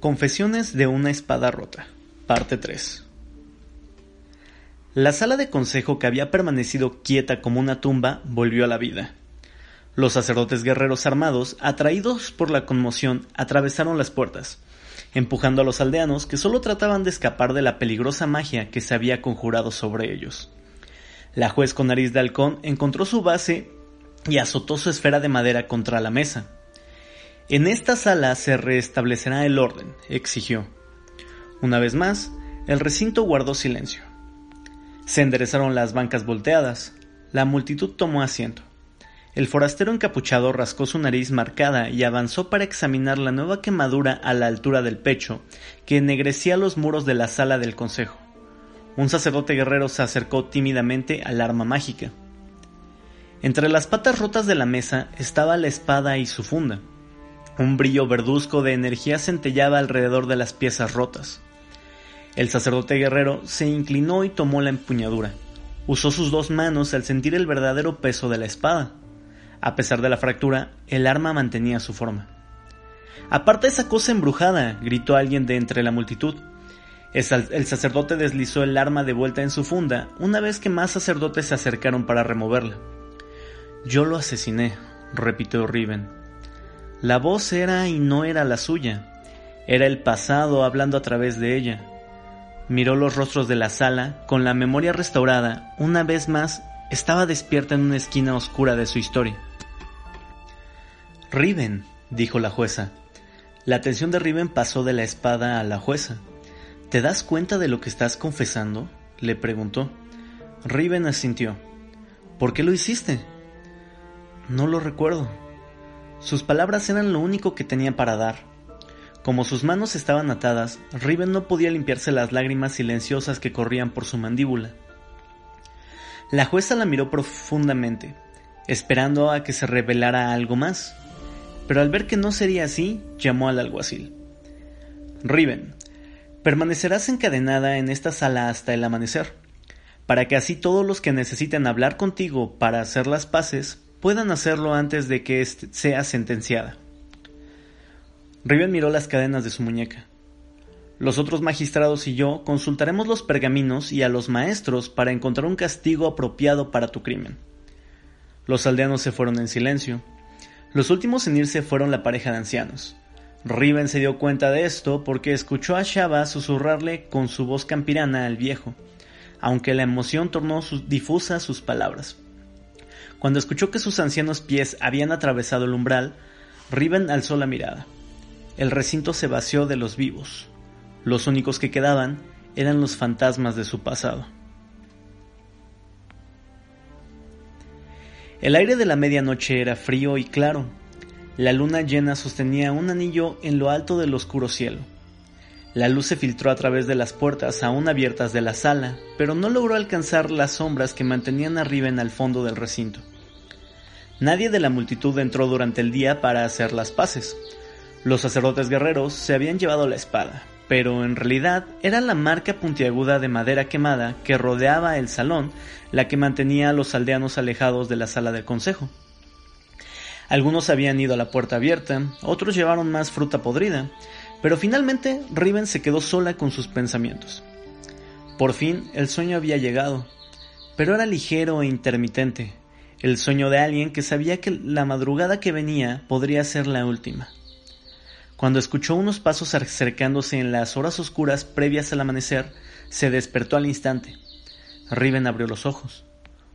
Confesiones de una espada rota, parte 3. La sala de consejo que había permanecido quieta como una tumba volvió a la vida. Los sacerdotes guerreros armados, atraídos por la conmoción, atravesaron las puertas, empujando a los aldeanos que solo trataban de escapar de la peligrosa magia que se había conjurado sobre ellos. La juez con nariz de halcón encontró su base y azotó su esfera de madera contra la mesa. En esta sala se restablecerá el orden, exigió. Una vez más, el recinto guardó silencio. Se enderezaron las bancas volteadas. La multitud tomó asiento. El forastero encapuchado rascó su nariz marcada y avanzó para examinar la nueva quemadura a la altura del pecho que ennegrecía los muros de la sala del consejo. Un sacerdote guerrero se acercó tímidamente al arma mágica. Entre las patas rotas de la mesa estaba la espada y su funda. Un brillo verduzco de energía centellaba alrededor de las piezas rotas. El sacerdote guerrero se inclinó y tomó la empuñadura. Usó sus dos manos al sentir el verdadero peso de la espada. A pesar de la fractura, el arma mantenía su forma. Aparta esa cosa embrujada, gritó alguien de entre la multitud. El sacerdote deslizó el arma de vuelta en su funda una vez que más sacerdotes se acercaron para removerla. Yo lo asesiné, repitió Riven. La voz era y no era la suya, era el pasado hablando a través de ella. Miró los rostros de la sala, con la memoria restaurada, una vez más estaba despierta en una esquina oscura de su historia. Riven, dijo la jueza. La atención de Riven pasó de la espada a la jueza. ¿Te das cuenta de lo que estás confesando? le preguntó. Riven asintió. ¿Por qué lo hiciste? No lo recuerdo, sus palabras eran lo único que tenía para dar. Como sus manos estaban atadas, Riven no podía limpiarse las lágrimas silenciosas que corrían por su mandíbula. La jueza la miró profundamente, esperando a que se revelara algo más, pero al ver que no sería así, llamó al alguacil. Riven, permanecerás encadenada en esta sala hasta el amanecer, para que así todos los que necesiten hablar contigo para hacer las paces puedan hacerlo antes de que sea sentenciada. Riven miró las cadenas de su muñeca. Los otros magistrados y yo consultaremos los pergaminos y a los maestros para encontrar un castigo apropiado para tu crimen. Los aldeanos se fueron en silencio. Los últimos en irse fueron la pareja de ancianos. Riven se dio cuenta de esto porque escuchó a Shaba susurrarle con su voz campirana al viejo, aunque la emoción tornó difusa sus palabras. Cuando escuchó que sus ancianos pies habían atravesado el umbral, Riven alzó la mirada. El recinto se vació de los vivos. Los únicos que quedaban eran los fantasmas de su pasado. El aire de la medianoche era frío y claro. La luna llena sostenía un anillo en lo alto del oscuro cielo. La luz se filtró a través de las puertas aún abiertas de la sala, pero no logró alcanzar las sombras que mantenían a Riven al fondo del recinto. Nadie de la multitud entró durante el día para hacer las paces. Los sacerdotes guerreros se habían llevado la espada, pero en realidad era la marca puntiaguda de madera quemada que rodeaba el salón la que mantenía a los aldeanos alejados de la sala del consejo. Algunos habían ido a la puerta abierta, otros llevaron más fruta podrida, pero finalmente Riven se quedó sola con sus pensamientos. Por fin el sueño había llegado, pero era ligero e intermitente, el sueño de alguien que sabía que la madrugada que venía podría ser la última. Cuando escuchó unos pasos acercándose en las horas oscuras previas al amanecer, se despertó al instante. Riven abrió los ojos.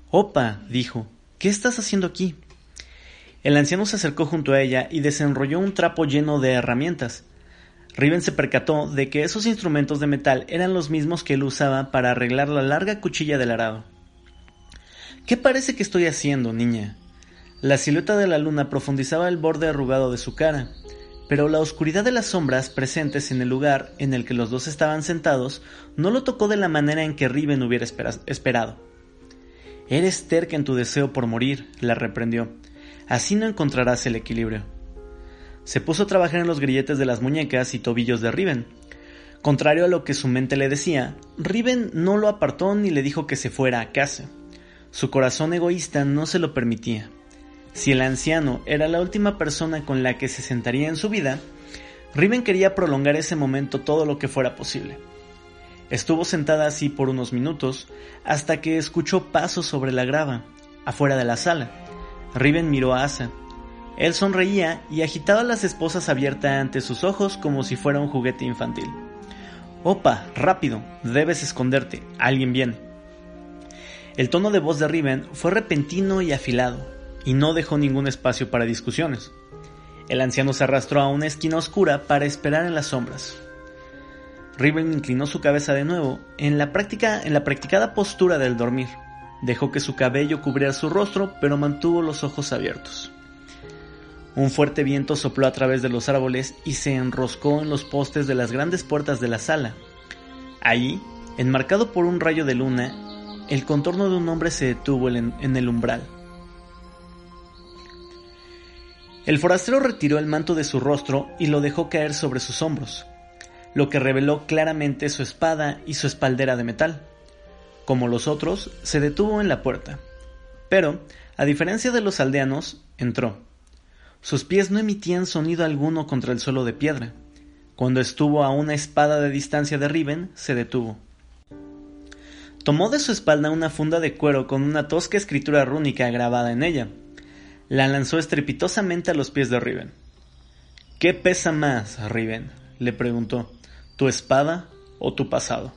Opa, dijo, ¿qué estás haciendo aquí? El anciano se acercó junto a ella y desenrolló un trapo lleno de herramientas. Riven se percató de que esos instrumentos de metal eran los mismos que él usaba para arreglar la larga cuchilla del arado. ¿Qué parece que estoy haciendo, niña? La silueta de la luna profundizaba el borde arrugado de su cara, pero la oscuridad de las sombras presentes en el lugar en el que los dos estaban sentados no lo tocó de la manera en que Riven hubiera esperado. Eres terca en tu deseo por morir, la reprendió. Así no encontrarás el equilibrio. Se puso a trabajar en los grilletes de las muñecas y tobillos de Riven. Contrario a lo que su mente le decía, Riven no lo apartó ni le dijo que se fuera a casa. Su corazón egoísta no se lo permitía. Si el anciano era la última persona con la que se sentaría en su vida, Riven quería prolongar ese momento todo lo que fuera posible. Estuvo sentada así por unos minutos hasta que escuchó pasos sobre la grava, afuera de la sala. Riven miró a Asa. Él sonreía y agitaba las esposas abiertas ante sus ojos como si fuera un juguete infantil. Opa, rápido, debes esconderte, alguien viene. El tono de voz de Riven fue repentino y afilado, y no dejó ningún espacio para discusiones. El anciano se arrastró a una esquina oscura para esperar en las sombras. Riven inclinó su cabeza de nuevo en la, práctica, en la practicada postura del dormir. Dejó que su cabello cubriera su rostro, pero mantuvo los ojos abiertos. Un fuerte viento sopló a través de los árboles y se enroscó en los postes de las grandes puertas de la sala. Allí, enmarcado por un rayo de luna, el contorno de un hombre se detuvo en el umbral. El forastero retiró el manto de su rostro y lo dejó caer sobre sus hombros, lo que reveló claramente su espada y su espaldera de metal. Como los otros, se detuvo en la puerta, pero, a diferencia de los aldeanos, entró. Sus pies no emitían sonido alguno contra el suelo de piedra. Cuando estuvo a una espada de distancia de Riven, se detuvo. Tomó de su espalda una funda de cuero con una tosca escritura rúnica grabada en ella, la lanzó estrepitosamente a los pies de Riven. ¿Qué pesa más, Riven? le preguntó, ¿tu espada o tu pasado?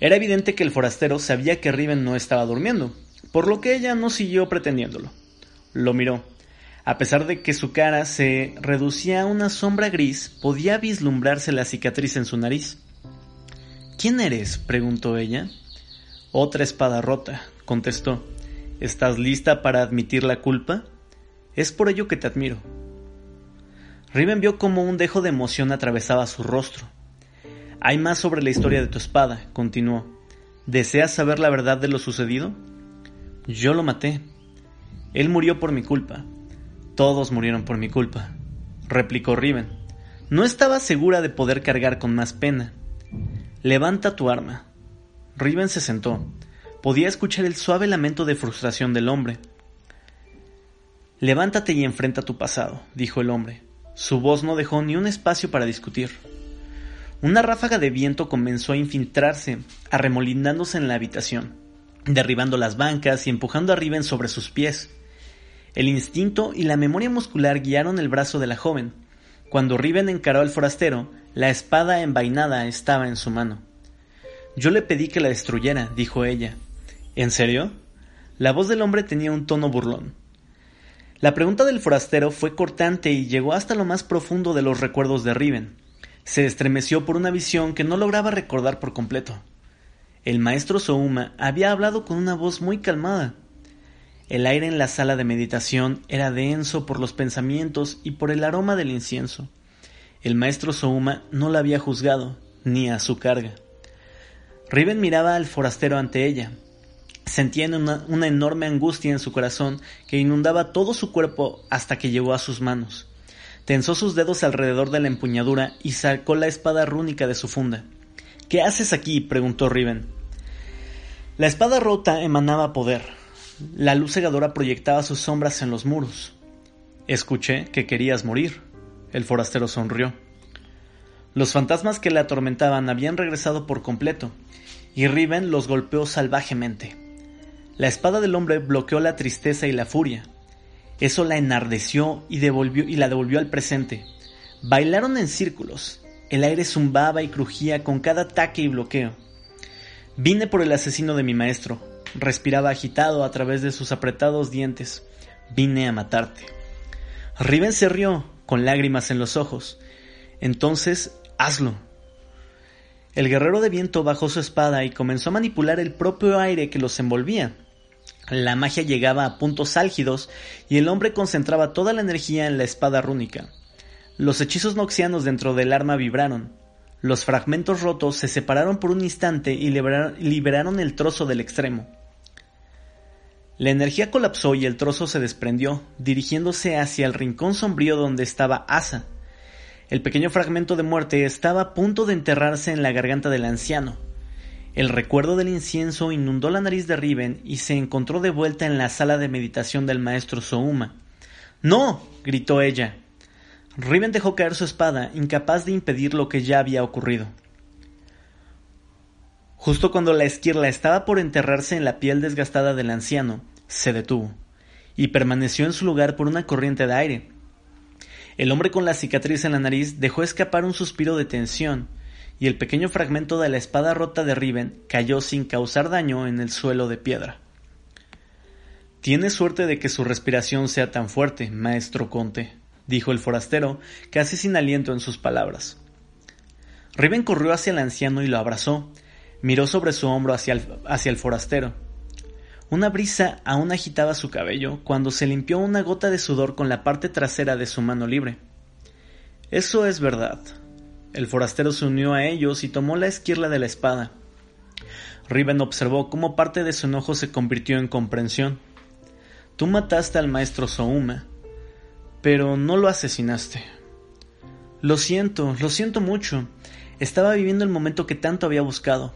Era evidente que el forastero sabía que Riven no estaba durmiendo, por lo que ella no siguió pretendiéndolo. Lo miró. A pesar de que su cara se reducía a una sombra gris, podía vislumbrarse la cicatriz en su nariz. ¿Quién eres? preguntó ella. Otra espada rota, contestó. ¿Estás lista para admitir la culpa? Es por ello que te admiro. Riven vio como un dejo de emoción atravesaba su rostro. Hay más sobre la historia de tu espada, continuó. ¿Deseas saber la verdad de lo sucedido? Yo lo maté. Él murió por mi culpa. Todos murieron por mi culpa, replicó Riven. No estaba segura de poder cargar con más pena. Levanta tu arma. Riven se sentó podía escuchar el suave lamento de frustración del hombre. Levántate y enfrenta tu pasado, dijo el hombre. Su voz no dejó ni un espacio para discutir. Una ráfaga de viento comenzó a infiltrarse, arremolinándose en la habitación, derribando las bancas y empujando a Riven sobre sus pies. El instinto y la memoria muscular guiaron el brazo de la joven. Cuando Riven encaró al forastero, la espada envainada estaba en su mano. Yo le pedí que la destruyera, dijo ella, ¿En serio? La voz del hombre tenía un tono burlón. La pregunta del forastero fue cortante y llegó hasta lo más profundo de los recuerdos de Riven. Se estremeció por una visión que no lograba recordar por completo. El maestro Souma había hablado con una voz muy calmada. El aire en la sala de meditación era denso por los pensamientos y por el aroma del incienso. El maestro Souma no la había juzgado, ni a su carga. Riven miraba al forastero ante ella, Sentía una, enorme angustia en su corazón que inundaba todo su cuerpo hasta que llegó a sus manos. Tensó sus dedos alrededor de la empuñadura y sacó la espada rúnica de su funda. ¿Qué haces aquí? preguntó Riven. La espada rota emanaba poder. La luz cegadora proyectaba sus sombras en los muros. Escuché que querías morir. El forastero sonrió. Los fantasmas que le atormentaban habían regresado por completo, y Riven los golpeó salvajemente. La espada del hombre bloqueó la tristeza y la furia. Eso la enardeció y, devolvió, y la devolvió al presente. Bailaron en círculos. El aire zumbaba y crujía con cada ataque y bloqueo. Vine por el asesino de mi maestro. Respiraba agitado a través de sus apretados dientes. Vine a matarte. Riven se rió, con lágrimas en los ojos. Entonces, hazlo. El guerrero de viento bajó su espada y comenzó a manipular el propio aire que los envolvía. La magia llegaba a puntos álgidos y el hombre concentraba toda la energía en la espada rúnica. Los hechizos noxianos dentro del arma vibraron. Los fragmentos rotos se separaron por un instante y liberaron el trozo del extremo. La energía colapsó y el trozo se desprendió, dirigiéndose hacia el rincón sombrío donde estaba Asa. El pequeño fragmento de muerte estaba a punto de enterrarse en la garganta del anciano. El recuerdo del incienso inundó la nariz de Riven y se encontró de vuelta en la sala de meditación del maestro Souma. ¡No! gritó ella. Riven dejó caer su espada, incapaz de impedir lo que ya había ocurrido. Justo cuando la esquirla estaba por enterrarse en la piel desgastada del anciano, se detuvo, y permaneció en su lugar por una corriente de aire. El hombre con la cicatriz en la nariz dejó escapar un suspiro de tensión, y el pequeño fragmento de la espada rota de Riven cayó sin causar daño en el suelo de piedra. Tiene suerte de que su respiración sea tan fuerte, maestro Conte, dijo el forastero, casi sin aliento en sus palabras. Riven corrió hacia el anciano y lo abrazó. Miró sobre su hombro hacia el, hacia el forastero. Una brisa aún agitaba su cabello cuando se limpió una gota de sudor con la parte trasera de su mano libre. Eso es verdad. El forastero se unió a ellos y tomó la esquirla de la espada. Riven observó cómo parte de su enojo se convirtió en comprensión. Tú mataste al maestro Souma, pero no lo asesinaste. Lo siento, lo siento mucho. Estaba viviendo el momento que tanto había buscado.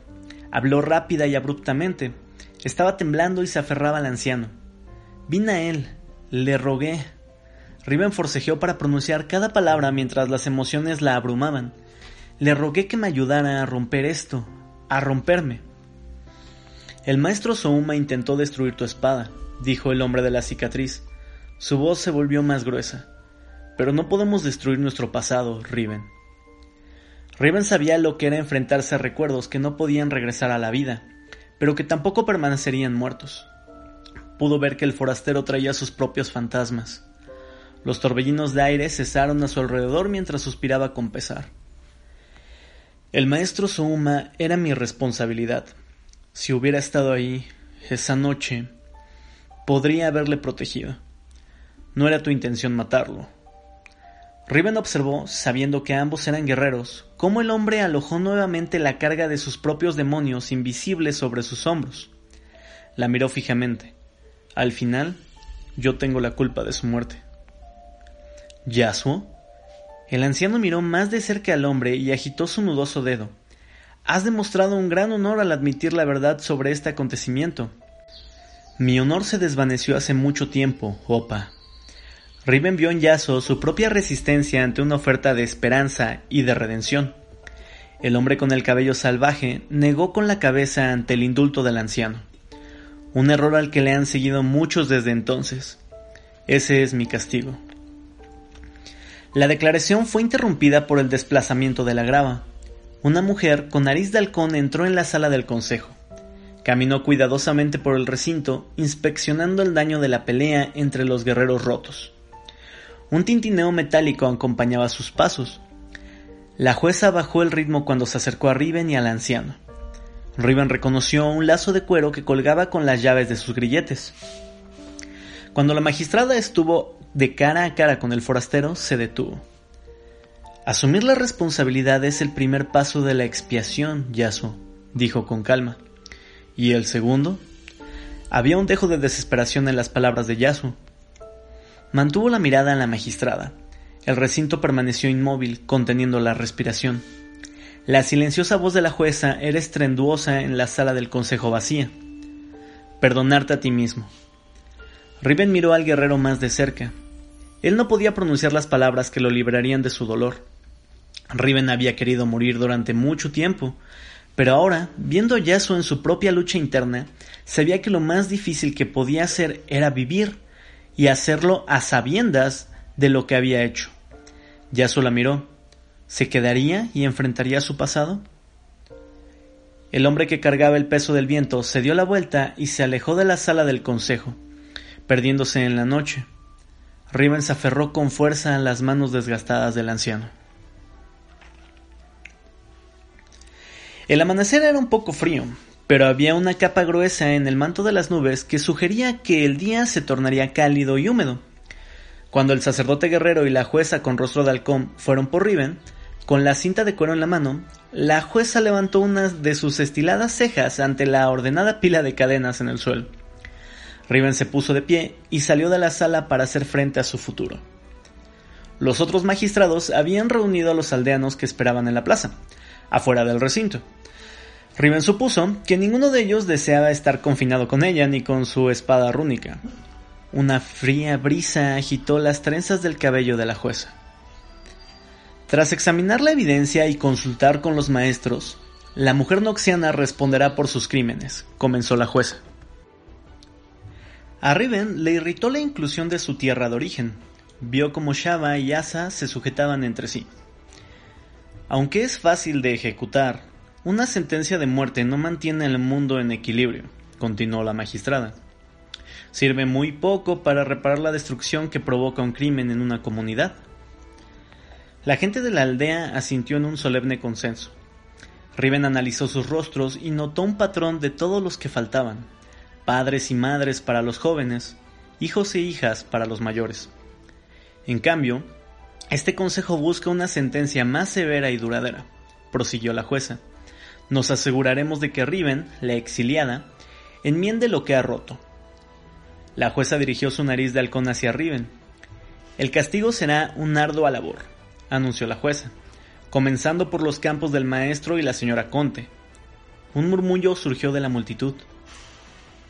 Habló rápida y abruptamente. Estaba temblando y se aferraba al anciano. Vine a él, le rogué. Riven forcejeó para pronunciar cada palabra mientras las emociones la abrumaban. Le rogué que me ayudara a romper esto, a romperme. El maestro Souma intentó destruir tu espada, dijo el hombre de la cicatriz. Su voz se volvió más gruesa. Pero no podemos destruir nuestro pasado, Riven. Riven sabía lo que era enfrentarse a recuerdos que no podían regresar a la vida, pero que tampoco permanecerían muertos. Pudo ver que el forastero traía sus propios fantasmas. Los torbellinos de aire cesaron a su alrededor mientras suspiraba con pesar. El maestro Souma era mi responsabilidad. Si hubiera estado ahí, esa noche, podría haberle protegido. No era tu intención matarlo. Riven observó, sabiendo que ambos eran guerreros, cómo el hombre alojó nuevamente la carga de sus propios demonios invisibles sobre sus hombros. La miró fijamente. Al final, yo tengo la culpa de su muerte. ¿Yasuo? El anciano miró más de cerca al hombre y agitó su nudoso dedo. Has demostrado un gran honor al admitir la verdad sobre este acontecimiento. Mi honor se desvaneció hace mucho tiempo, Opa. Riven vio en Yasuo su propia resistencia ante una oferta de esperanza y de redención. El hombre con el cabello salvaje negó con la cabeza ante el indulto del anciano. Un error al que le han seguido muchos desde entonces. Ese es mi castigo. La declaración fue interrumpida por el desplazamiento de la grava. Una mujer con nariz de halcón entró en la sala del consejo. Caminó cuidadosamente por el recinto, inspeccionando el daño de la pelea entre los guerreros rotos. Un tintineo metálico acompañaba sus pasos. La jueza bajó el ritmo cuando se acercó a Riven y al anciano. Riven reconoció un lazo de cuero que colgaba con las llaves de sus grilletes. Cuando la magistrada estuvo de cara a cara con el forastero, se detuvo. Asumir la responsabilidad es el primer paso de la expiación, Yaso, dijo con calma. ¿Y el segundo? Había un dejo de desesperación en las palabras de Yasu. Mantuvo la mirada en la magistrada. El recinto permaneció inmóvil, conteniendo la respiración. La silenciosa voz de la jueza era estrenduosa en la sala del consejo vacía. Perdonarte a ti mismo. Riven miró al guerrero más de cerca. Él no podía pronunciar las palabras que lo librarían de su dolor. Riven había querido morir durante mucho tiempo, pero ahora, viendo a Yasuo en su propia lucha interna, sabía que lo más difícil que podía hacer era vivir y hacerlo a sabiendas de lo que había hecho. Yasuo la miró. ¿Se quedaría y enfrentaría su pasado? El hombre que cargaba el peso del viento se dio la vuelta y se alejó de la sala del consejo, perdiéndose en la noche. Riven se aferró con fuerza a las manos desgastadas del anciano. El amanecer era un poco frío, pero había una capa gruesa en el manto de las nubes que sugería que el día se tornaría cálido y húmedo. Cuando el sacerdote guerrero y la jueza con rostro de halcón fueron por Riven, con la cinta de cuero en la mano, la jueza levantó una de sus estiladas cejas ante la ordenada pila de cadenas en el suelo. Riven se puso de pie y salió de la sala para hacer frente a su futuro. Los otros magistrados habían reunido a los aldeanos que esperaban en la plaza, afuera del recinto. Riven supuso que ninguno de ellos deseaba estar confinado con ella ni con su espada rúnica. Una fría brisa agitó las trenzas del cabello de la jueza. Tras examinar la evidencia y consultar con los maestros, la mujer noxiana responderá por sus crímenes, comenzó la jueza. A Riven le irritó la inclusión de su tierra de origen. Vio como Shava y Asa se sujetaban entre sí. Aunque es fácil de ejecutar, una sentencia de muerte no mantiene el mundo en equilibrio, continuó la magistrada. Sirve muy poco para reparar la destrucción que provoca un crimen en una comunidad. La gente de la aldea asintió en un solemne consenso. Riven analizó sus rostros y notó un patrón de todos los que faltaban, padres y madres para los jóvenes, hijos e hijas para los mayores. En cambio, este consejo busca una sentencia más severa y duradera, prosiguió la jueza. Nos aseguraremos de que Riven, la exiliada, enmiende lo que ha roto. La jueza dirigió su nariz de halcón hacia Riven. El castigo será un ardua labor, anunció la jueza, comenzando por los campos del maestro y la señora Conte. Un murmullo surgió de la multitud.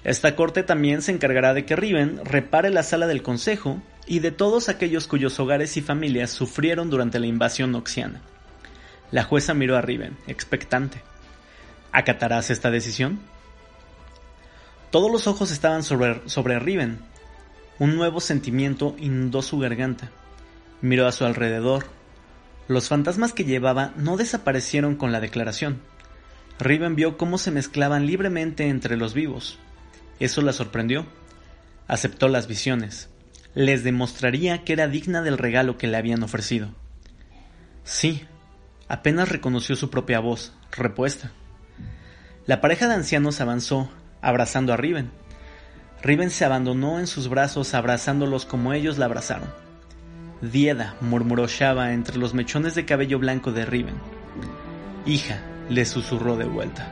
Esta corte también se encargará de que Riven repare la sala del consejo y de todos aquellos cuyos hogares y familias sufrieron durante la invasión noxiana. La jueza miró a Riven, expectante. ¿Acatarás esta decisión? Todos los ojos estaban sobre, sobre Riven. Un nuevo sentimiento inundó su garganta. Miró a su alrededor. Los fantasmas que llevaba no desaparecieron con la declaración. Riven vio cómo se mezclaban libremente entre los vivos. Eso la sorprendió. Aceptó las visiones. Les demostraría que era digna del regalo que le habían ofrecido. Sí, apenas reconoció su propia voz, repuesta. La pareja de ancianos avanzó, abrazando a Riven. Riven se abandonó en sus brazos abrazándolos como ellos la abrazaron. Dieda, murmuró Shava entre los mechones de cabello blanco de Riven. Hija, le susurró de vuelta.